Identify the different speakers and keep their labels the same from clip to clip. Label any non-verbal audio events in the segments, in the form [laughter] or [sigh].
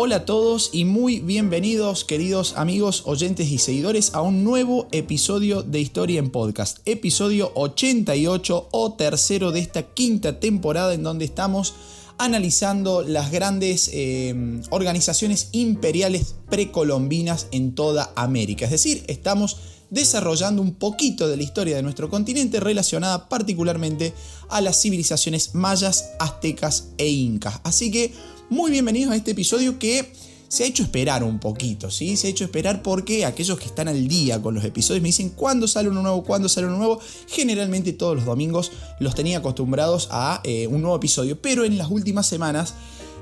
Speaker 1: Hola a todos y muy bienvenidos queridos amigos, oyentes y seguidores a un nuevo episodio de Historia en Podcast, episodio 88 o tercero de esta quinta temporada en donde estamos analizando las grandes eh, organizaciones imperiales precolombinas en toda América. Es decir, estamos desarrollando un poquito de la historia de nuestro continente relacionada particularmente a las civilizaciones mayas, aztecas e incas. Así que muy bienvenidos a este episodio que se ha hecho esperar un poquito, ¿sí? Se ha hecho esperar porque aquellos que están al día con los episodios me dicen cuándo sale uno nuevo, cuándo sale uno nuevo. Generalmente todos los domingos los tenía acostumbrados a eh, un nuevo episodio, pero en las últimas semanas,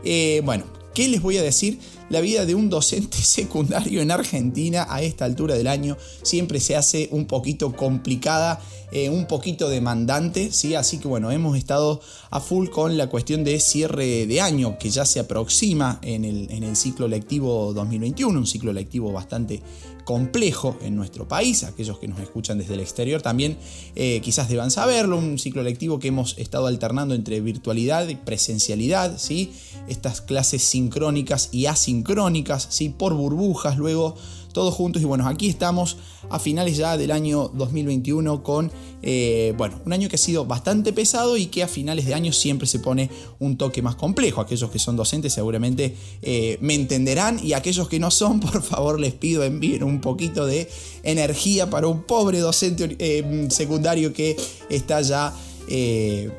Speaker 1: eh, bueno, ¿qué les voy a decir? La vida de un docente [laughs] secundario en Argentina a esta altura del año siempre se hace un poquito complicada eh, un poquito demandante, ¿sí? Así que bueno, hemos estado a full con la cuestión de cierre de año que ya se aproxima en el, en el ciclo lectivo 2021, un ciclo lectivo bastante complejo en nuestro país, aquellos que nos escuchan desde el exterior también eh, quizás deban saberlo, un ciclo lectivo que hemos estado alternando entre virtualidad y presencialidad, ¿sí? estas clases sincrónicas y asincrónicas, ¿sí? por burbujas, luego todos juntos. Y bueno, aquí estamos a finales ya del año 2021 con, eh, bueno, un año que ha sido bastante pesado y que a finales de año siempre se pone un toque más complejo. Aquellos que son docentes seguramente eh, me entenderán y aquellos que no son, [laughs] por favor les pido envíen un poquito de energía para un pobre docente eh, secundario que está ya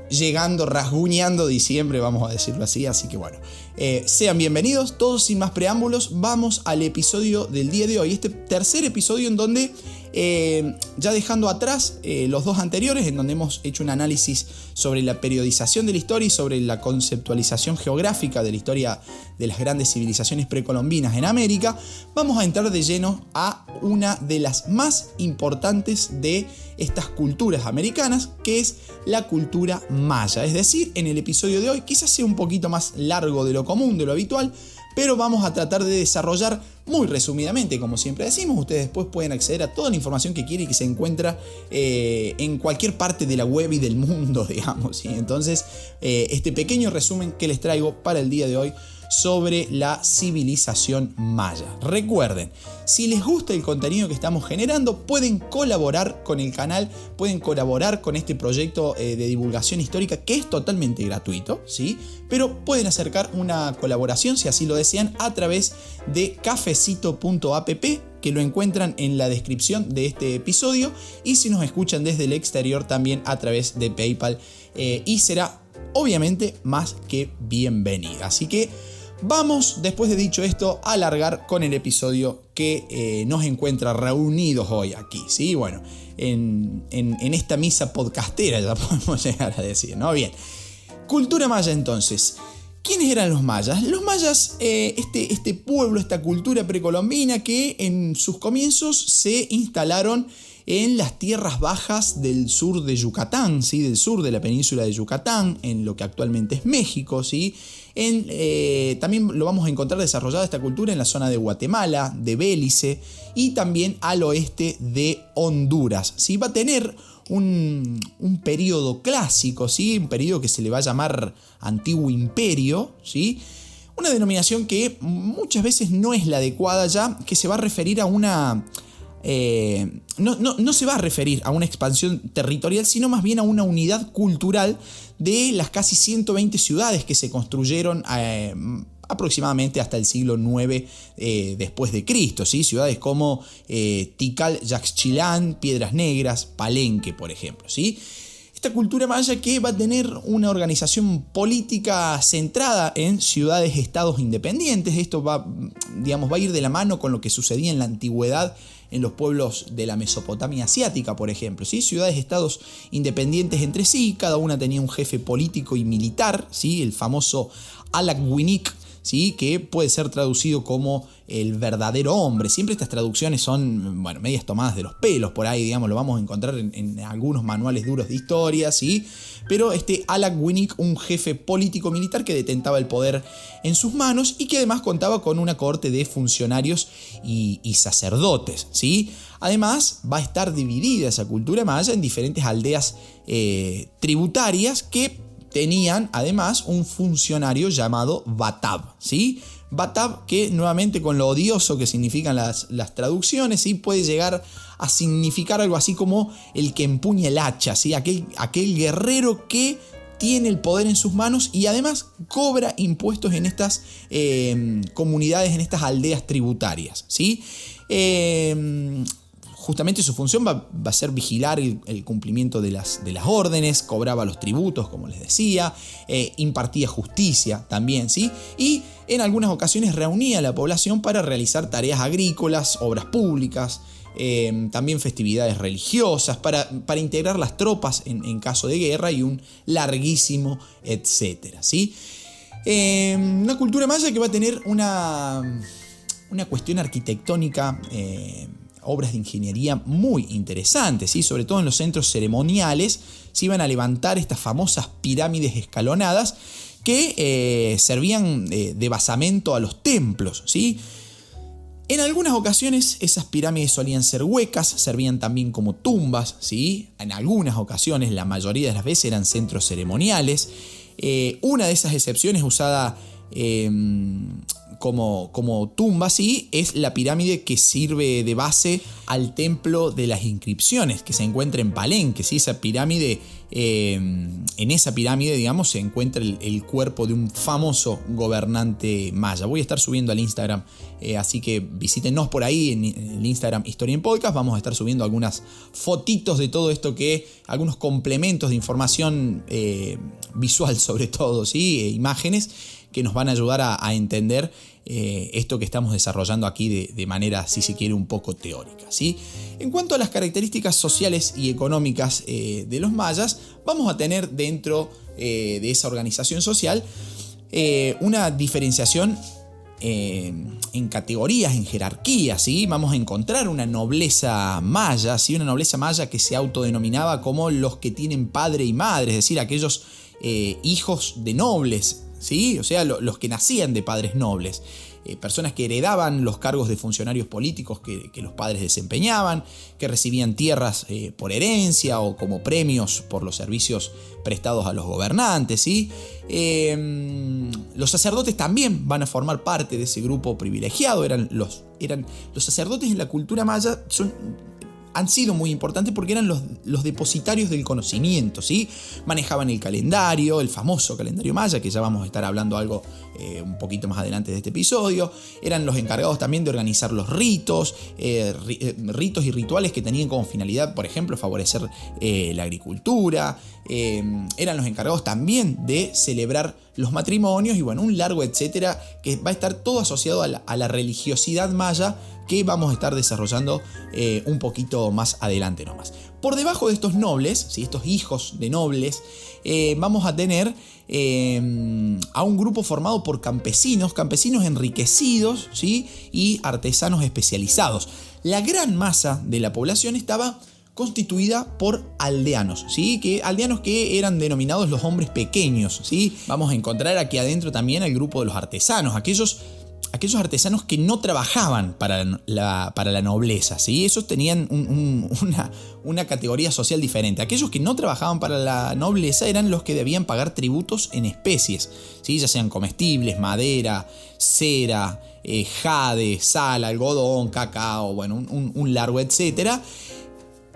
Speaker 1: llegando, rasguñando diciembre, vamos a decirlo así. Así que bueno, eh, sean bienvenidos, todos sin más preámbulos, vamos al episodio del día de hoy, este tercer episodio en donde eh, ya dejando atrás eh, los dos anteriores, en donde hemos hecho un análisis sobre la periodización de la historia y sobre la conceptualización geográfica de la historia de las grandes civilizaciones precolombinas en América, vamos a entrar de lleno a una de las más importantes de estas culturas americanas, que es la cultura maya. Es decir, en el episodio de hoy quizás sea un poquito más largo de lo común, de lo habitual, pero vamos a tratar de desarrollar muy resumidamente, como siempre decimos, ustedes después pueden acceder a toda la información que quieren y que se encuentra eh, en cualquier parte de la web y del [laughs] mundo, digamos. y Entonces, eh, este pequeño resumen que les traigo para el día de hoy sobre la civilización maya. Recuerden, si les gusta el contenido que estamos generando, pueden colaborar con el canal, pueden colaborar con este proyecto eh, de divulgación histórica que es totalmente gratuito, ¿sí? Pero pueden acercar una colaboración, si así lo desean, a través de cafecito.app que lo encuentran en la descripción de este episodio y si nos escuchan desde el exterior también a través de PayPal eh, y será obviamente más que bienvenida. Así que Vamos, después de dicho esto, a alargar con el episodio que eh, nos encuentra reunidos hoy aquí, ¿sí? Bueno, en, esta misa podcastera ya [laughs] podemos llegar a decir, ¿no? Bien, cultura maya entonces. ¿Quiénes eran los mayas? Los mayas, eh, este, este pueblo, esta cultura precolombina que en sus comienzos se instalaron en las tierras bajas del sur de Yucatán, ¿sí? del sur de la península de Yucatán, en lo que actualmente es México. ¿sí? En, eh, también lo vamos a encontrar desarrollada esta cultura en la zona de Guatemala, de Bélice y también al oeste de Honduras. ¿sí? Va a tener un, un periodo clásico, ¿sí? un periodo que se le va a llamar Antiguo Imperio, ¿sí? una denominación que muchas veces no es la adecuada ya, que se va a referir a una eh, no, se va a referir a una expansión territorial, sino más bien a una unidad cultural de las casi 120 ciudades que se construyeron eh, aproximadamente hasta el siglo IX eh, después de Cristo, ¿sí? ciudades como Tikal, Yaxchilán, Piedras Negras, Palenque, por ejemplo. ¿sí? Esta cultura maya que va a tener una organización política centrada en ciudades-estados independientes. Esto va, digamos, va a ir de la mano con lo que sucedía en la antigüedad en los pueblos de la Mesopotamia asiática, por ejemplo. ¿sí? Ciudades-estados independientes entre sí, cada una tenía un jefe político y militar, ¿sí? el famoso Alak Winik que puede ser traducido como el verdadero hombre. Siempre estas traducciones son, bueno, medias tomadas de los pelos por ahí, digamos, lo vamos a encontrar en, algunos manuales duros de historia, ¿sí? Pero este Alak Winnick, un jefe político militar que detentaba el poder en sus manos y que además contaba con una corte de funcionarios y, sacerdotes, ¿sí? Además, va a estar dividida esa cultura maya en diferentes aldeas eh, tributarias que tenían además un funcionario llamado Batab, ¿sí? Batab, que nuevamente con lo odioso que significan las, las traducciones, ¿sí? puede llegar a significar algo así como el que empuña el hacha, ¿sí? aquel, aquel guerrero que tiene el poder en sus manos y además cobra impuestos en estas eh, comunidades, en estas aldeas tributarias. ¿sí? Eh, justamente su función va, a ser vigilar el, cumplimiento de las, de las, órdenes, cobraba los tributos, como les decía, eh, impartía justicia también, ¿sí? Y en algunas ocasiones reunía a la población para realizar tareas agrícolas, obras públicas, eh, también festividades religiosas, para, para integrar las tropas en, caso de guerra y un larguísimo etcétera, ¿sí? Eh, una cultura maya que va a tener una, una cuestión arquitectónica obras de ingeniería muy interesantes, ¿sí? sobre todo en los centros ceremoniales, se iban a levantar estas famosas pirámides escalonadas que eh, servían eh, de basamento a los templos. ¿sí? En algunas ocasiones esas pirámides solían ser huecas, servían también como tumbas, ¿sí? en algunas ocasiones, la mayoría de las veces eran centros ceremoniales. Eh, una de esas excepciones usada como, como tumba, sí, es la pirámide que sirve de base al templo de las inscripciones, que se encuentra en Palenque, ¿sí? esa pirámide, eh, en esa pirámide, digamos, se encuentra el, cuerpo de un famoso gobernante maya. Voy a estar subiendo al Instagram, eh, así que visítenos por ahí en, el Instagram Historia en Podcast, vamos a estar subiendo algunas fotitos de todo esto que, algunos complementos de información eh, visual sobre todo, ¿sí? imágenes que nos van a ayudar a, entender eh, esto que estamos desarrollando aquí de, manera, si se quiere, un poco teórica. ¿sí? En cuanto a las características sociales y económicas eh, de los mayas, vamos a tener dentro eh, de esa organización social una diferenciación en categorías, en jerarquías, ¿sí? Vamos a encontrar una nobleza maya, ¿sí? Una nobleza maya que se autodenominaba como los que tienen padre y madre, es decir, aquellos hijos de nobles, ¿sí? O sea, los que nacían de padres nobles. Eh, personas que heredaban los cargos de funcionarios políticos que, los padres desempeñaban, que recibían tierras eh, por herencia o como premios por los servicios prestados a los gobernantes. ¿sí? Em, los sacerdotes también van a formar parte de ese grupo privilegiado. Eran los, eran, los sacerdotes en la cultura maya son han sido muy importantes porque eran los, depositarios del conocimiento, ¿sí? Manejaban el calendario, el famoso calendario maya, que ya vamos a estar hablando algo eh, un poquito más adelante de este episodio. Eran los encargados también de organizar los ritos, eh, eh, ritos y rituales que tenían como finalidad, por ejemplo, favorecer la agricultura. eran los encargados también de celebrar los matrimonios y bueno, un largo etcétera que va a estar todo asociado a la religiosidad maya que vamos a estar desarrollando eh, un poquito más adelante nomás. Por debajo de estos nobles, ¿sí? estos hijos de nobles, eh, vamos a tener eh, a un grupo formado por campesinos, campesinos enriquecidos ¿sí? y artesanos especializados. La gran masa de la población estaba constituida por aldeanos, ¿sí? Que, aldeanos que eran denominados los hombres pequeños. ¿sí? Vamos a encontrar aquí adentro también el grupo de los artesanos, aquellos aquellos artesanos que no trabajaban para la, para la nobleza, ¿sí? Esos tenían una, una, categoría social diferente. Aquellos que no trabajaban para la nobleza eran los que debían pagar tributos en especies, ¿sí? Ya sean comestibles, madera, cera, eh, jade, sal, algodón, cacao, bueno, un, un largo etcétera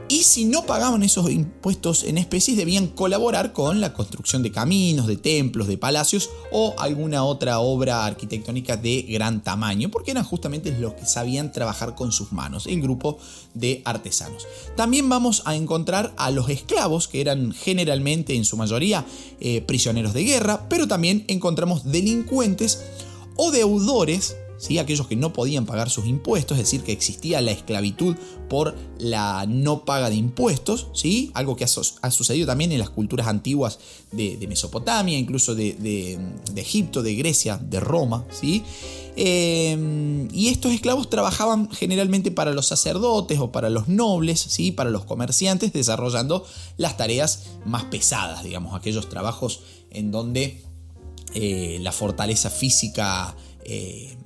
Speaker 1: y si no pagaban esos impuestos en especies debían colaborar con la construcción de caminos, de templos, de palacios o alguna otra obra arquitectónica de gran tamaño, porque eran justamente los que sabían trabajar con sus manos, el grupo de artesanos. También vamos a encontrar a los esclavos, que eran generalmente en su mayoría eh, prisioneros de guerra, pero también encontramos delincuentes o deudores aquellos que no podían pagar sus impuestos, es decir, que existía la esclavitud por la no paga de impuestos, ¿sí? algo que ha, sucedido también en las culturas antiguas de, Mesopotamia, incluso de, Egipto, de Grecia, de Roma. ¿sí? Em, y estos esclavos trabajaban generalmente para los sacerdotes o para los nobles, ¿sí? para los comerciantes, desarrollando las tareas más pesadas, digamos, aquellos trabajos en donde eh, la fortaleza física eh,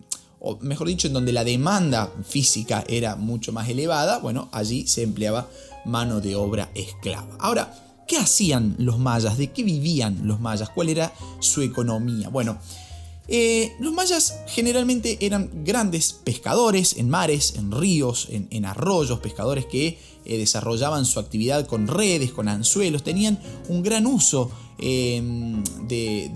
Speaker 1: o mejor dicho, en donde la demanda física era mucho más elevada, bueno, allí se empleaba mano de obra esclava. Ahora, ¿qué hacían los mayas? ¿De qué vivían los mayas? ¿Cuál era su economía? Bueno, Eh, los mayas generalmente eran grandes pescadores en mares, en ríos, en, arroyos, pescadores que eh, desarrollaban su actividad con redes, con anzuelos, tenían un gran uso em, de,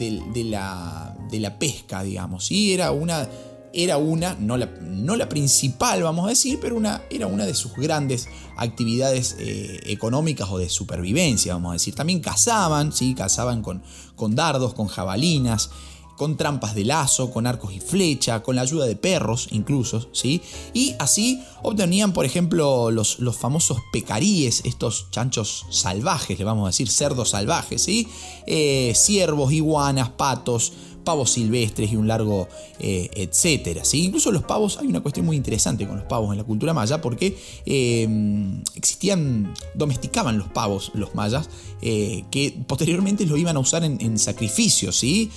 Speaker 1: la, de, la, pesca, digamos, y era una, era una no, la, no la, principal, vamos a decir, pero una, era una de sus grandes actividades eh, económicas o de supervivencia, vamos a decir. También cazaban, ¿sí? cazaban con, con dardos, con jabalinas con trampas de lazo, con arcos y flecha, con la ayuda de perros incluso, ¿sí? Y así obtenían, por ejemplo, los, los famosos pecaríes, estos chanchos salvajes, le vamos a decir, cerdos salvajes, ¿sí? Eh, ciervos, iguanas, patos, pavos silvestres y un largo eh, etcétera. ¿sí? Incluso los pavos, hay una cuestión muy interesante con los pavos en la cultura maya porque em, existían, domesticaban los pavos los mayas eh, que posteriormente lo iban a usar en, sacrificios, ¿sí?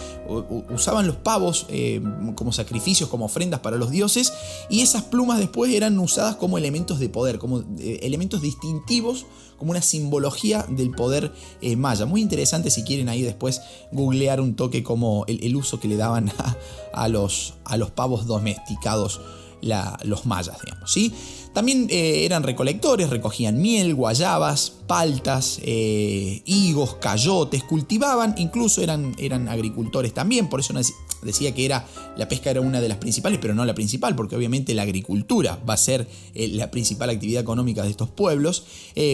Speaker 1: usaban los pavos em, como sacrificios, como ofrendas para los dioses y esas plumas después eran usadas como elementos de poder, como eh, elementos distintivos como una simbología del poder maya. Muy interesante si quieren ahí después googlear un toque como el, uso que le daban a, los, a los, pavos domesticados los mayas, digamos, ¿sí? También eh, eran recolectores, recogían miel, guayabas, paltas, eh, higos, cayotes, cultivaban, incluso eran, eran agricultores también, por eso decía que era, la pesca era una de las principales, pero no la principal, porque obviamente la agricultura va a ser eh, la principal actividad económica de estos pueblos.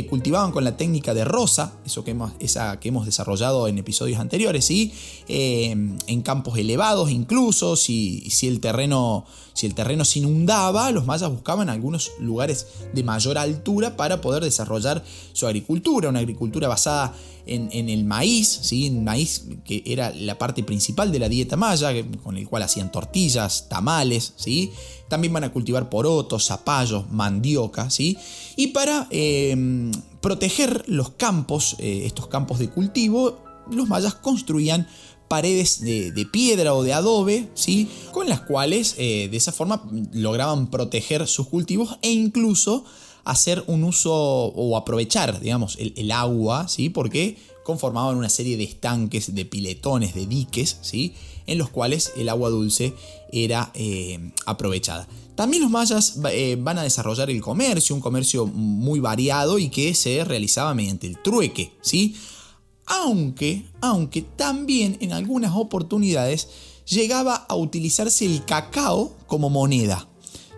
Speaker 1: cultivaban con la técnica de rosa, eso que hemos, esa que hemos desarrollado en episodios anteriores, ¿sí? en campos elevados incluso, si, si, el terreno, si el terreno se inundaba, los mayas buscaban algunos lugares de mayor altura para poder desarrollar su agricultura, una agricultura basada en, el maíz, ¿sí? en maíz que era la parte principal de la dieta maya, con el cual hacían tortillas, tamales, ¿sí? también van a cultivar porotos, zapallos, mandioca, ¿sí? y para em, proteger los campos, eh, estos campos de cultivo, los mayas construían paredes de, piedra o de adobe, ¿sí? con las cuales eh, de esa forma lograban proteger sus cultivos e incluso hacer un uso o aprovechar, digamos, el, agua, ¿sí? porque conformaban una serie de estanques, de piletones, de diques, ¿sí? En los cuales el agua dulce era eh, aprovechada. También los mayas eh, van a desarrollar el comercio, un comercio muy variado y que se realizaba mediante el trueque, ¿sí? aunque, aunque también en algunas oportunidades llegaba a utilizarse el cacao como moneda.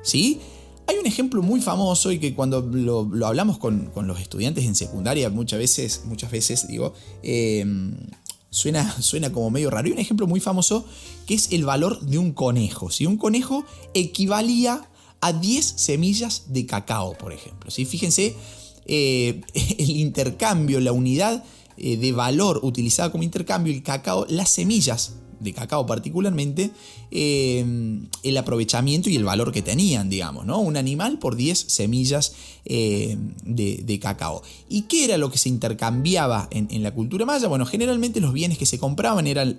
Speaker 1: ¿sí? Hay un ejemplo muy famoso y que cuando lo, hablamos con, los estudiantes en secundaria muchas veces, muchas veces digo, em, suena, suena como medio raro. Hay un ejemplo muy famoso que es el valor de un conejo. Si Un conejo equivalía a 10 semillas de cacao, por ejemplo. ¿sí? Fíjense eh, [laughs] el intercambio, la unidad eh, de valor utilizada como intercambio, el cacao, las semillas de cacao particularmente, eh, el aprovechamiento y el valor que tenían, digamos, ¿no? Un animal por 10 semillas eh, de, cacao. ¿Y qué era lo que se intercambiaba en, la cultura maya? Bueno, generalmente los bienes que se compraban eran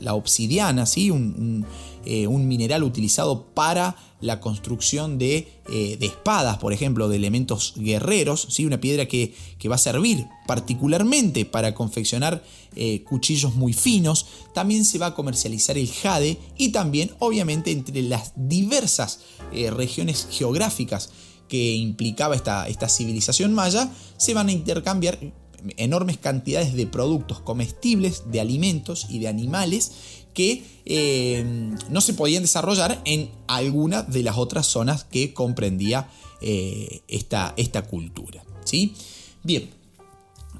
Speaker 1: la, obsidiana, ¿sí? un eh, un mineral utilizado para la construcción de, eh, espadas, por ejemplo, de elementos guerreros, ¿sí? una piedra que, va a servir particularmente para confeccionar eh, cuchillos muy finos. También se va a comercializar el jade y también, obviamente, entre las diversas regiones geográficas que implicaba esta, esta civilización maya, se van a intercambiar enormes cantidades de productos comestibles, de alimentos y de animales que eh, no se podían desarrollar en alguna de las otras zonas que comprendía eh, esta, esta, cultura. ¿sí? Bien,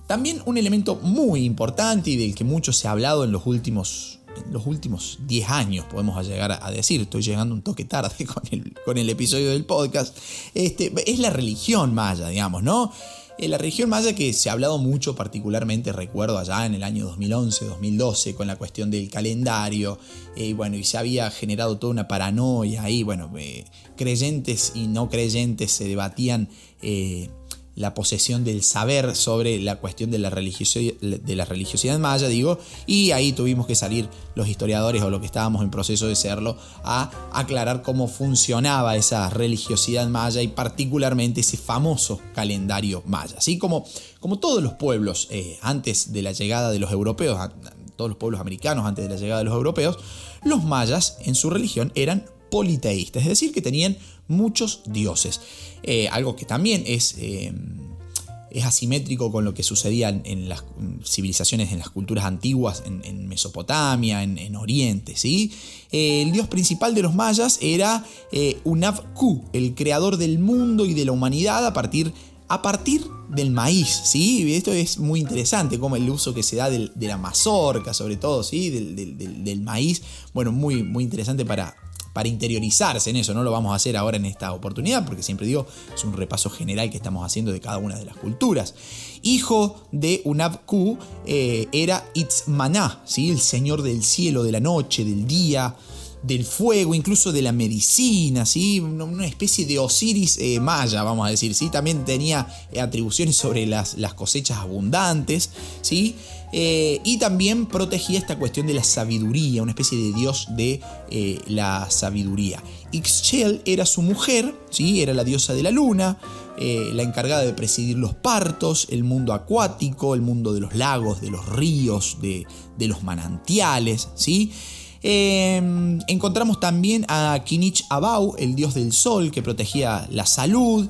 Speaker 1: también un elemento muy importante y del que mucho se ha hablado en los últimos, los últimos 10 años, podemos llegar a decir, estoy llegando un toque tarde [laughs] con el, con el episodio del podcast, este, es la religión maya, digamos, ¿no? En la región maya que se ha hablado mucho, particularmente recuerdo allá en el año 2011-2012 con la cuestión del calendario, eh, bueno, y se había generado toda una paranoia ahí, bueno, eh, creyentes y no creyentes se debatían eh, la posesión del saber sobre la cuestión de la, religiosidad, maya, digo, y ahí tuvimos que salir los historiadores o lo que estábamos en proceso de serlo a aclarar cómo funcionaba esa religiosidad maya y particularmente ese famoso calendario maya. Así como, como todos los pueblos eh, antes de la llegada de los europeos, todos los pueblos americanos antes de la llegada de los europeos, los mayas en su religión eran politeístas, es decir, que tenían muchos dioses. Eh, algo que también es, eh, es, asimétrico con lo que sucedía en, las civilizaciones, en las culturas antiguas, en, Mesopotamia, en, Oriente. ¿sí? Eh, el dios principal de los mayas era Unab-Ku, el creador del mundo y de la humanidad a partir a partir del maíz, ¿sí? Esto es muy interesante, como el uso que se da de la mazorca, sobre todo, ¿sí? Del, maíz. Bueno, muy, muy interesante para, para interiorizarse en eso. No lo vamos a hacer ahora en esta oportunidad, porque siempre digo, es un repaso general que estamos haciendo de cada una de las culturas. Hijo de Unabku eh, era Itzmaná, ¿sí? el señor del cielo, de la noche, del día del fuego, incluso de la medicina, ¿sí? una especie de Osiris eh, maya, vamos a decir. ¿sí? También tenía atribuciones sobre las, las cosechas abundantes. ¿sí? Eh, y también protegía esta cuestión de la sabiduría, una especie de dios de la sabiduría. Ixchel era su mujer, ¿sí? era la diosa de la luna, la encargada de presidir los partos, el mundo acuático, el mundo de los lagos, de los ríos, de, de los manantiales. ¿sí? Em, encontramos también a Kinich Abau, el dios del sol, que protegía la salud,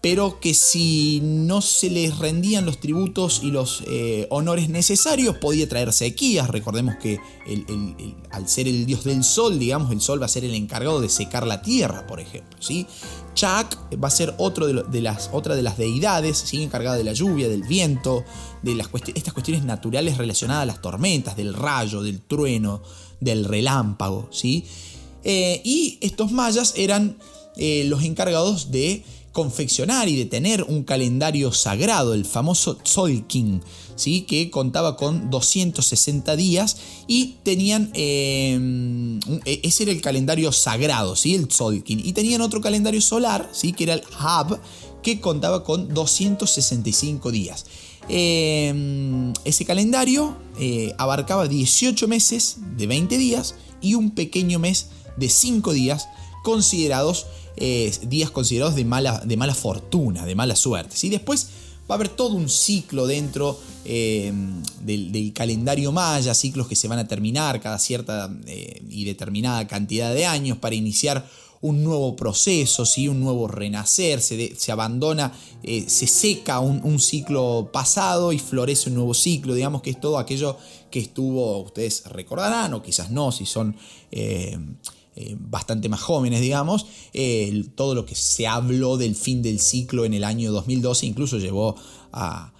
Speaker 1: pero que si no se les rendían los tributos y los eh, honores necesarios podía traer sequías. Recordemos que al ser el dios del sol, digamos, el sol va a ser el encargado de secar la tierra, por ejemplo. ¿sí? Chak va a ser otro de, las, otra de las deidades, encargada de la lluvia, del viento, de las estas cuestiones naturales relacionadas a las tormentas, del rayo, del trueno, del relámpago. ¿sí? Eh, y estos mayas eran eh, los encargados de confeccionar y de tener un calendario sagrado, el famoso Tzolkin, ¿sí? que contaba con 260 días y tenían, em, e, ese era el calendario sagrado, ¿sí? el Tzolkin, y tenían otro calendario solar, ¿sí? que era el Hab, que contaba con 265 días. Em, ese calendario eh, abarcaba 18 meses de 20 días y un pequeño mes de 5 días considerados eh, días considerados de mala, de mala fortuna, de mala suerte. ¿sí? Después va a haber todo un ciclo dentro eh, del, calendario maya, ciclos que se van a terminar cada cierta eh, y determinada cantidad de años para iniciar un nuevo proceso, ¿sí? un nuevo renacer, se, se abandona, se seca un, ciclo pasado y florece un nuevo ciclo, digamos que es todo aquello que estuvo, ustedes recordarán o quizás no, si son eh, bastante más jóvenes, digamos, eh, todo lo que se habló del fin del ciclo en el año 2012 incluso llevó a,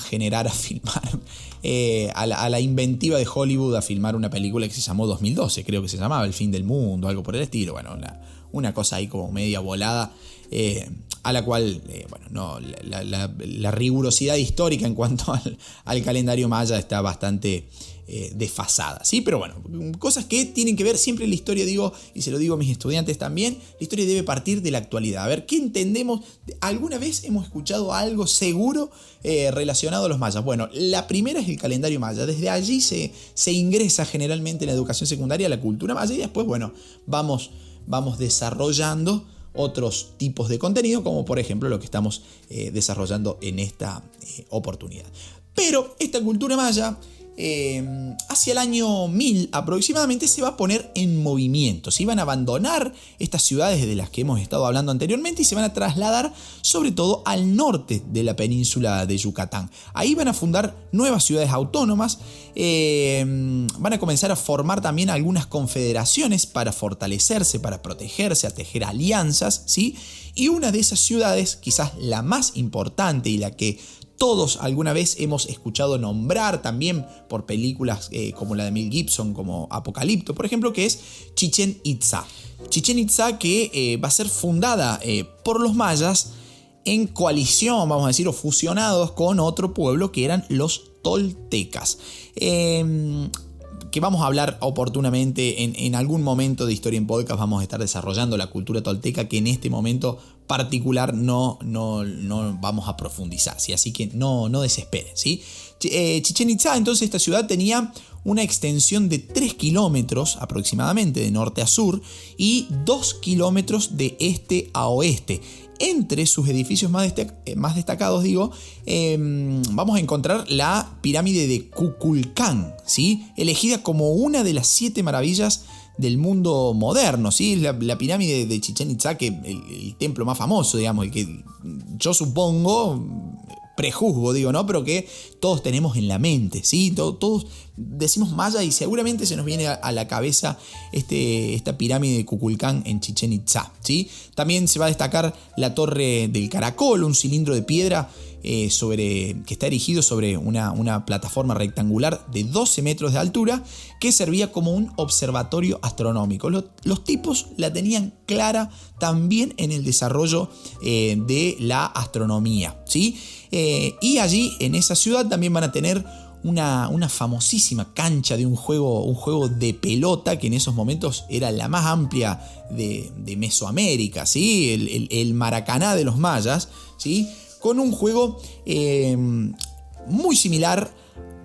Speaker 1: generar, a filmar, [laughs] eh, a, la, inventiva de Hollywood a filmar una película que se llamó 2012, creo que se llamaba El fin del mundo, algo por el estilo, bueno, una, cosa ahí como media volada. a la cual, bueno, no, la, rigurosidad histórica en cuanto [laughs] al, al calendario maya está bastante eh, desfasada, ¿sí? Pero bueno, cosas que tienen que ver siempre la historia, digo, y se lo digo a mis estudiantes también, la historia debe partir de la actualidad. A ver, ¿qué entendemos? ¿Alguna vez hemos escuchado algo seguro eh, relacionado a los mayas? Bueno, la primera es el calendario maya. Desde allí se, se ingresa generalmente en la educación secundaria la cultura maya y después, bueno, vamos, vamos desarrollando otros tipos de contenido, como por ejemplo lo que estamos eh, desarrollando en esta oportunidad. Pero esta cultura maya Em, hacia el año 1000 aproximadamente se va a poner en movimiento. Se iban a abandonar estas ciudades de las que hemos estado hablando anteriormente y se van a trasladar sobre todo al norte de la península de Yucatán. Ahí van a fundar nuevas ciudades autónomas, em, van a comenzar a formar también algunas confederaciones para fortalecerse, para protegerse, a tejer alianzas, ¿sí? Y una de esas ciudades, quizás la más importante y la que todos alguna vez hemos escuchado nombrar también por películas eh, como la de Mel Gibson, como Apocalipto, por ejemplo, que es Chichen Itza. Chichen Itza que eh, va a ser fundada eh, por los mayas en coalición, vamos a decir, o fusionados con otro pueblo que eran los toltecas. Em, que vamos a hablar oportunamente en, algún momento de Historia en Podcast, vamos a estar desarrollando la cultura tolteca que en este momento particular no, no, no vamos a profundizar, ¿sí? así que no, no desesperen. ¿sí? Eh, Chichen Itza, entonces esta ciudad tenía una extensión de 3 kilómetros aproximadamente de norte a sur y 2 kilómetros de este a oeste. entre sus edificios más, más destacados, digo, em, vamos a encontrar la pirámide de Kukulcán, ¿sí? elegida como una de las siete maravillas del mundo moderno, ¿sí? La, pirámide de Chichen Itza, que el, el, templo más famoso, digamos, y que yo supongo, prejuzgo, digo, ¿no? Pero que todos tenemos en la mente, ¿sí? Todos, decimos Maya y seguramente se nos viene a, la cabeza este, esta pirámide de Kukulcán en Chichen Itza, ¿sí? También se va a destacar la torre del caracol, un cilindro de piedra eh, sobre, que está erigido sobre una, una, plataforma rectangular de 12 metros de altura que servía como un observatorio astronómico. Los, tipos la tenían clara también en el desarrollo eh, de la astronomía. ¿sí? Eh, y allí en esa ciudad también van a tener una, una, famosísima cancha de un juego, un juego de pelota que en esos momentos era la más amplia de, de Mesoamérica, ¿sí? el, el, el, Maracaná de los mayas, ¿sí? Con un juego eh, muy similar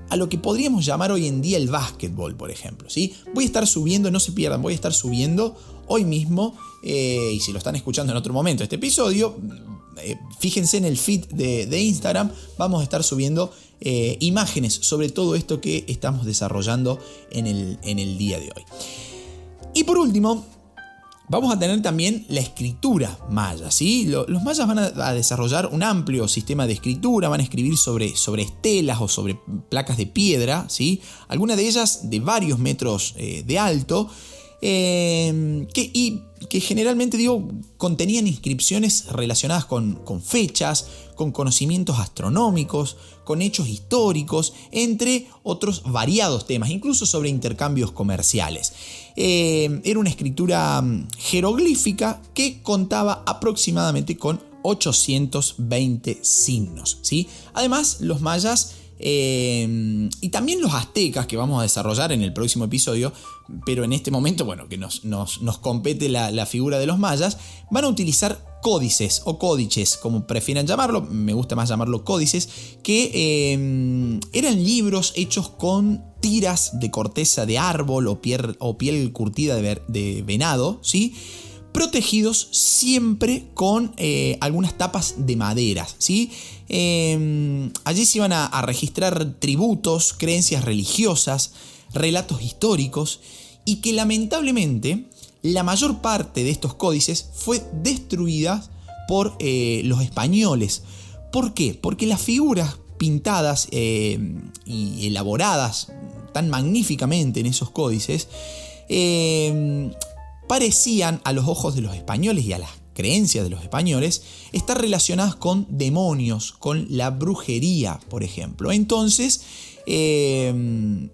Speaker 1: a lo que podríamos llamar hoy en día el básquetbol, por ejemplo. ¿sí? Voy a estar subiendo, no se pierdan, voy a estar subiendo hoy mismo, eh, y si lo están escuchando en otro momento, este episodio, eh, fíjense en el feed de, Instagram, vamos a estar subiendo imágenes sobre todo esto que estamos desarrollando en el, en el día de hoy. Y por último, Vamos a tener también la escritura maya, ¿sí? Los mayas van a desarrollar un amplio sistema de escritura, van a escribir sobre, sobre estelas o sobre placas de piedra, ¿sí? Algunas de ellas de varios metros eh, de alto, eh, que, y que generalmente digo, contenían inscripciones relacionadas con, fechas, con conocimientos astronómicos, con hechos históricos, entre otros variados temas, incluso sobre intercambios comerciales. Eh, era una escritura mm, jeroglífica que contaba aproximadamente con 820 signos. ¿sí? Además, los mayas eh, y también los aztecas que vamos a desarrollar en el próximo episodio, pero en este momento, bueno, que nos, nos, compete la, figura de los mayas, van a utilizar códices o códices, como prefieran llamarlo, me gusta más llamarlo códices, que eh, eran libros hechos con tiras de corteza de árbol o piel, o piel curtida de, de venado, ¿sí? Protegidos siempre con eh, algunas tapas de madera. ¿sí? Em, allí se iban a, registrar tributos, creencias religiosas, relatos históricos y que lamentablemente la mayor parte de estos códices fue destruida por eh, los españoles. ¿Por qué? Porque las figuras pintadas em, y elaboradas tan magníficamente en esos códices parecían a los ojos de los españoles y a las creencias de los españoles estar relacionadas con demonios, con la brujería, por ejemplo. Entonces, em,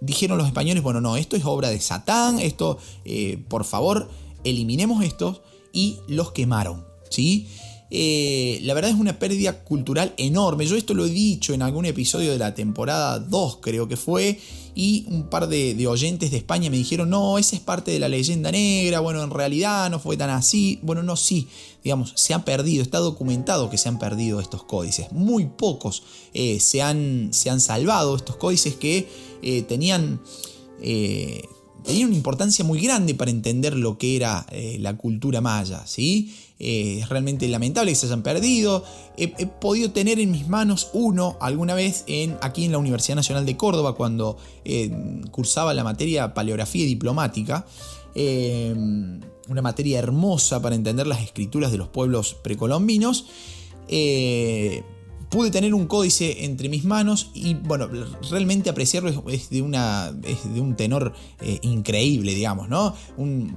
Speaker 1: dijeron los españoles, bueno, no, esto es obra de Satán, esto, eh, por favor, eliminemos esto y los quemaron, ¿sí? Eh, la verdad es una pérdida cultural enorme. Yo esto lo he dicho en algún episodio de la temporada 2, creo que fue, y un par de, oyentes de España me dijeron, no, esa es parte de la leyenda negra, bueno, en realidad no fue tan así. Bueno, no, sí, digamos, se han perdido, está documentado que se han perdido estos códices. Muy pocos eh, se, han, se, han, salvado, estos códices que eh, tenían tenía una importancia muy grande para entender lo que era eh, la cultura maya, ¿sí? Eh, es realmente lamentable que se hayan perdido. He, podido tener en mis manos uno alguna vez en, aquí en la Universidad Nacional de Córdoba cuando eh, cursaba la materia Paleografía Diplomática. una materia hermosa para entender las escrituras de los pueblos precolombinos pude tener un códice entre mis manos y bueno, realmente apreciarlo es, de, una, de un tenor eh, increíble, digamos, ¿no?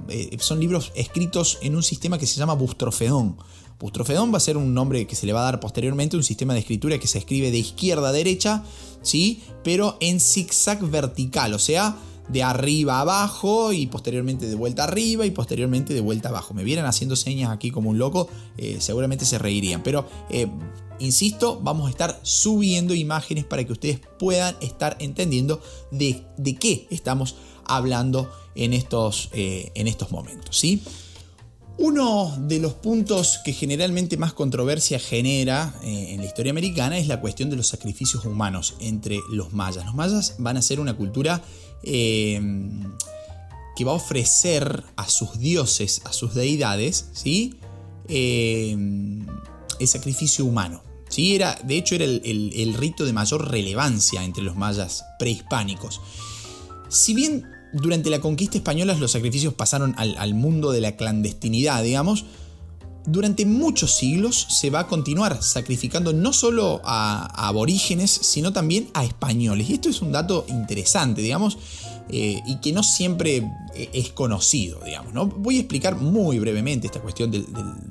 Speaker 1: Eh, son libros escritos en un sistema que se llama Bustrofedón. Bustrofedón va a ser un nombre que se le va a dar posteriormente, un sistema de escritura que se escribe de izquierda a derecha, ¿sí? Pero en zigzag vertical, o sea, de arriba abajo y posteriormente de vuelta arriba y posteriormente de vuelta abajo. Me vieran haciendo señas aquí como un loco, eh, seguramente se reirían. Pero, eh, insisto, vamos a estar subiendo imágenes para que ustedes puedan estar entendiendo de, qué estamos hablando en estos, eh, en estos momentos. ¿sí? Uno de los puntos que generalmente más controversia genera en la historia americana es la cuestión de los sacrificios humanos entre los mayas. Los mayas van a ser una cultura Em, que va a ofrecer a sus dioses, a sus deidades, ¿sí? el sacrificio humano. ¿sí? Era, de hecho, era el, rito de mayor relevancia entre los mayas prehispánicos. Si bien durante la conquista española los sacrificios pasaron al, mundo de la clandestinidad, digamos, durante muchos siglos se va a continuar sacrificando no solo a, aborígenes, sino también a españoles. Y esto es un dato interesante, digamos, eh, y que no siempre eh, es conocido, digamos. ¿no? Voy a explicar muy brevemente esta cuestión de,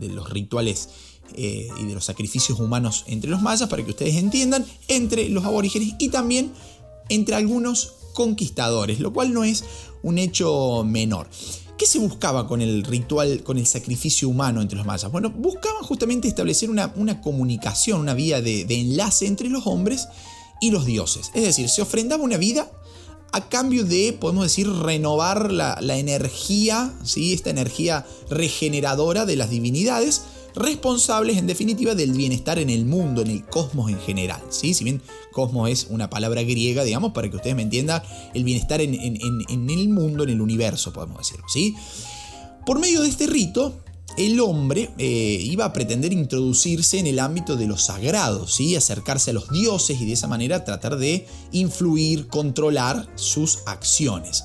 Speaker 1: los rituales eh, y de los sacrificios humanos entre los mayas para que ustedes entiendan, entre los aborígenes y también entre algunos conquistadores, lo cual no es un hecho menor. ¿Qué se buscaba con el ritual, con el sacrificio humano entre los mayas? Bueno, buscaban justamente establecer una, comunicación, una vía de, enlace entre los hombres y los dioses. Es decir, se ofrendaba una vida a cambio de, podemos decir, renovar la, energía, ¿sí? esta energía regeneradora de las divinidades, responsables en definitiva del bienestar en el mundo, en el cosmos en general. ¿sí? Si bien cosmos es una palabra griega, digamos, para que ustedes me entiendan, el bienestar en, el mundo, en el universo, podemos decirlo. ¿sí? Por medio de este rito, el hombre eh, iba a pretender introducirse en el ámbito de lo sagrado, ¿sí? acercarse a los dioses y de esa manera tratar de influir, controlar sus acciones.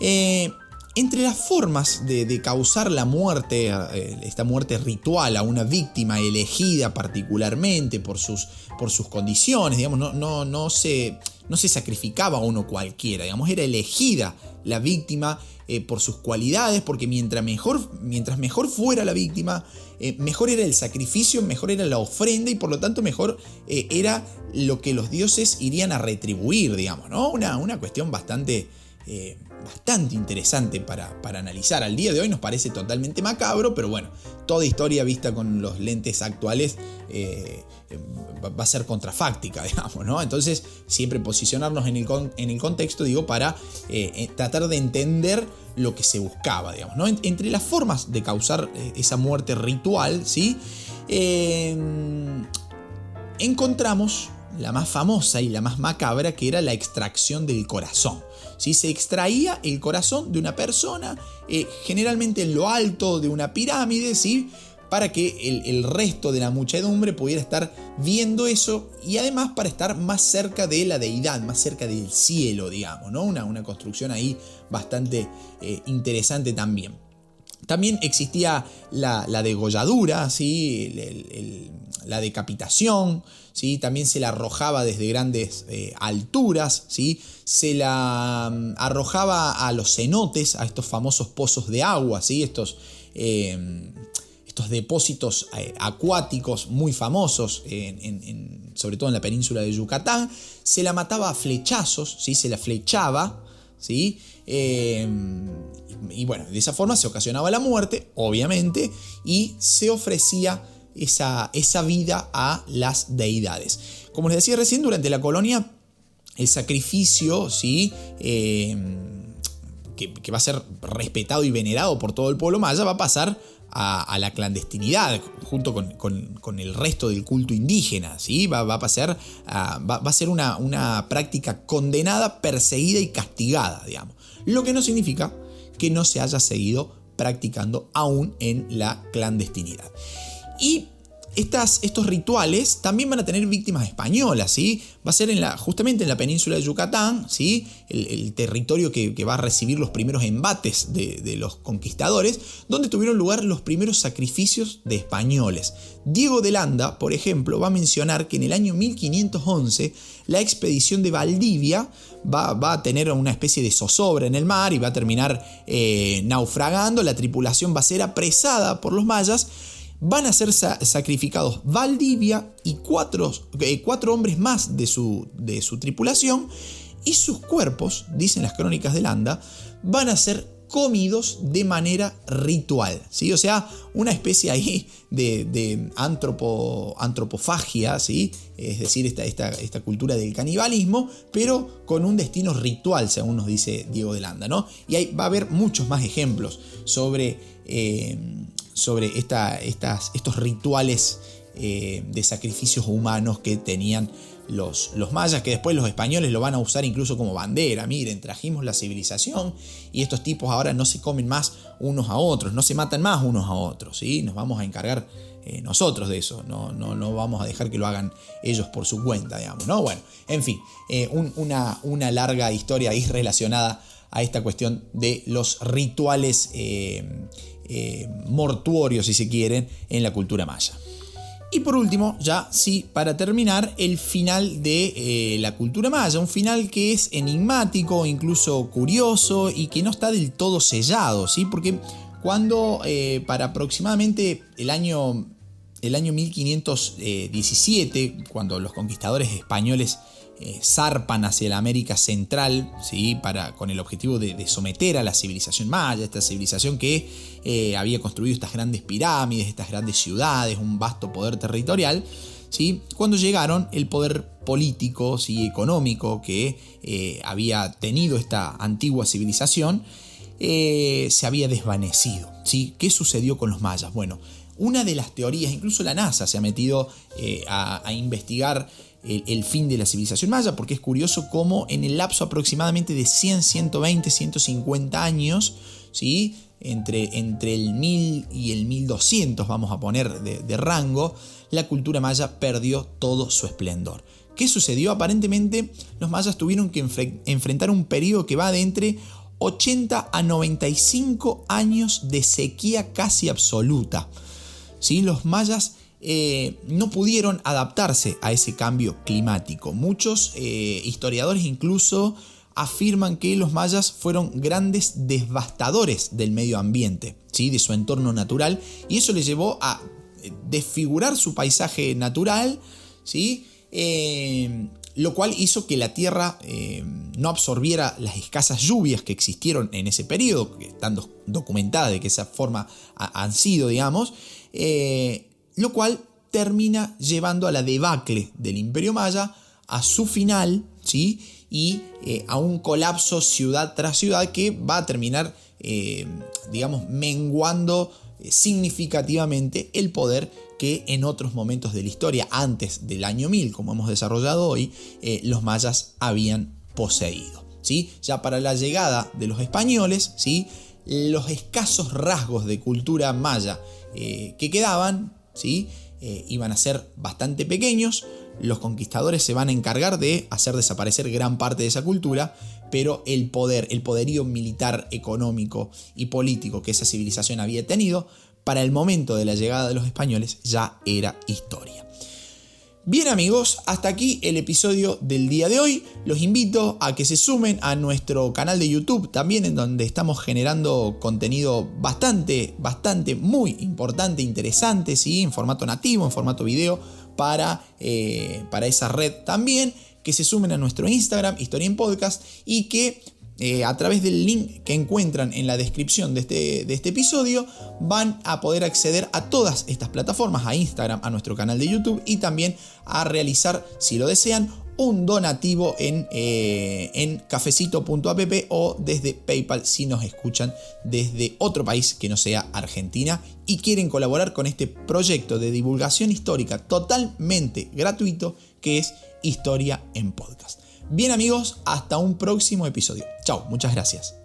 Speaker 1: Eh, entre las formas de, causar la muerte, eh, esta muerte ritual a una víctima elegida particularmente por sus, por sus condiciones, digamos, no, no, no, se, no se sacrificaba a uno cualquiera, digamos, era elegida la víctima eh, por sus cualidades, porque mientras mejor, mientras mejor fuera la víctima, eh, mejor era el sacrificio, mejor era la ofrenda y por lo tanto mejor era lo que los dioses irían a retribuir, digamos, ¿no? Una, una cuestión bastante bastante interesante para, analizar. Al día de hoy nos parece totalmente macabro, pero bueno, toda historia vista con los lentes actuales eh, va a ser contrafáctica, [laughs] digamos, ¿no? Entonces, siempre posicionarnos en el, en el contexto, digo, para eh, eh, tratar de entender lo que se buscaba, digamos, ¿no? Entre las formas de causar esa muerte ritual, ¿sí? encontramos la más famosa y la más macabra, que era la extracción del corazón. Si Se extraía el corazón de una persona, eh, generalmente en lo alto de una pirámide, ¿sí? para que el, resto de la muchedumbre pudiera estar viendo eso y además para estar más cerca de la deidad, más cerca del cielo, digamos, ¿no? Una, una construcción ahí bastante eh, interesante también. También existía la, degolladura, ¿sí? la decapitación, ¿sí? también se la arrojaba desde grandes eh, alturas, ¿sí? se la mm, arrojaba a los cenotes, a estos famosos pozos de agua, ¿sí? estos, em, estos depósitos eh, acuáticos muy famosos, sobre todo en la península de Yucatán, se la mataba a flechazos, ¿sí? se la flechaba, ¿sí? Em, y bueno, de esa forma se ocasionaba la muerte, obviamente, y se ofrecía esa, esa vida a las deidades. Como les decía recién, durante la colonia, el sacrificio, ¿sí? Em, que, va a ser respetado y venerado por todo el pueblo maya, va a pasar a, la clandestinidad junto con, el resto del culto indígena. ¿sí? Va, va a pasar va, a ser una, una práctica condenada, perseguida y castigada, digamos. Lo que no significa que no se haya seguido practicando aún en la clandestinidad. Y estos rituales también van a tener víctimas españolas, ¿sí? Va a ser en la, justamente en la península de Yucatán, ¿sí? El, territorio que, va a recibir los primeros embates de, los conquistadores, donde tuvieron lugar los primeros sacrificios de españoles. Diego de Landa, por ejemplo, va a mencionar que en el año 1511 la expedición de Valdivia va, a tener una especie de zozobra en el mar y va a terminar eh, naufragando, la tripulación va a ser apresada por los mayas, van a ser sacrificados Valdivia y cuatro, eh, cuatro hombres más de su, de su, tripulación y sus cuerpos, dicen las crónicas de Landa, van a ser comidos de manera ritual, ¿sí? O sea, una especie ahí de, antropofagia, ¿sí? Es decir, esta, esta, esta, cultura del canibalismo, pero con un destino ritual, según nos dice Diego de Landa, ¿no? Y ahí va a haber muchos más ejemplos sobre eh, sobre esta, estas, estos rituales eh, de sacrificios humanos que tenían los, los mayas, que después los españoles lo van a usar incluso como bandera. Miren, trajimos la civilización y estos tipos ahora no se comen más unos a otros, no se matan más unos a otros, ¿sí? Nos vamos a encargar eh, nosotros de eso, no, no, no, vamos a dejar que lo hagan ellos por su cuenta, digamos, ¿no? Bueno, en fin, eh, una, una, larga historia ahí relacionada a esta cuestión de los rituales mortuorios, si se quieren, en la cultura maya. Y por último, ya sí, para terminar, el final de la cultura maya, un final que es enigmático, incluso curioso y que no está del todo sellado, ¿sí? Porque cuando para aproximadamente el año el año 1517, cuando los conquistadores españoles eh, zarpan hacia la América Central, ¿sí? Para, con el objetivo de, someter a la civilización maya, esta civilización que eh, había construido estas grandes pirámides, estas grandes ciudades, un vasto poder territorial. ¿sí? Cuando llegaron, el poder político y económico que eh, había tenido esta antigua civilización se había desvanecido. ¿sí? ¿Qué sucedió con los mayas? Bueno, una de las teorías, incluso la NASA se ha metido a, investigar el, fin de la civilización maya, porque es curioso cómo en el lapso aproximadamente de 100, 120, 150 años, ¿sí? entre, entre el 1000 y el 1200, vamos a poner de, rango, la cultura maya perdió todo su esplendor. ¿Qué sucedió? Aparentemente los mayas tuvieron que enfrentar un periodo que va de entre 80 a 95 años de sequía casi absoluta. Los mayas eh, no pudieron adaptarse a ese cambio climático. Muchos eh, historiadores incluso afirman que los mayas fueron grandes devastadores del medio ambiente, ¿sí? de su entorno natural, y eso les llevó a eh, desfigurar su paisaje natural, ¿sí? lo cual hizo que la tierra no absorbiera las escasas lluvias que existieron en ese periodo, que están documentadas de que esa forma han sido, digamos, lo cual termina llevando a la debacle del imperio maya, a su final, ¿sí? y eh, a un colapso ciudad tras ciudad que va a terminar, eh, digamos, menguando significativamente el poder que en otros momentos de la historia, antes del año 1000, como hemos desarrollado hoy, los mayas habían poseído. ¿sí? Ya para la llegada de los españoles, ¿sí? los escasos rasgos de cultura maya eh, que quedaban, Eh, iban a ser bastante pequeños, los conquistadores se van a encargar de hacer desaparecer gran parte de esa cultura, pero el poder, el poderío militar, económico y político que esa civilización había tenido, para el momento de la llegada de los españoles ya era historia. Bien amigos, hasta aquí el episodio del día de hoy. Los invito a que se sumen a nuestro canal de YouTube también en donde estamos generando contenido bastante, bastante, muy importante, interesante, ¿sí? en formato nativo, en formato video para, eh, para esa red también. Que se sumen a nuestro Instagram, Historia en Podcast, y que eh, a través del link que encuentran en la descripción de este, de este episodio, van a poder acceder a todas estas plataformas, a Instagram, a nuestro canal de YouTube y también a realizar, si lo desean, un donativo en, eh, en cafecito.app o desde PayPal si nos escuchan desde otro país que no sea Argentina y quieren colaborar con este proyecto de divulgación histórica totalmente gratuito que es Historia en Podcast. Bien amigos, hasta un próximo episodio. Chao, muchas gracias.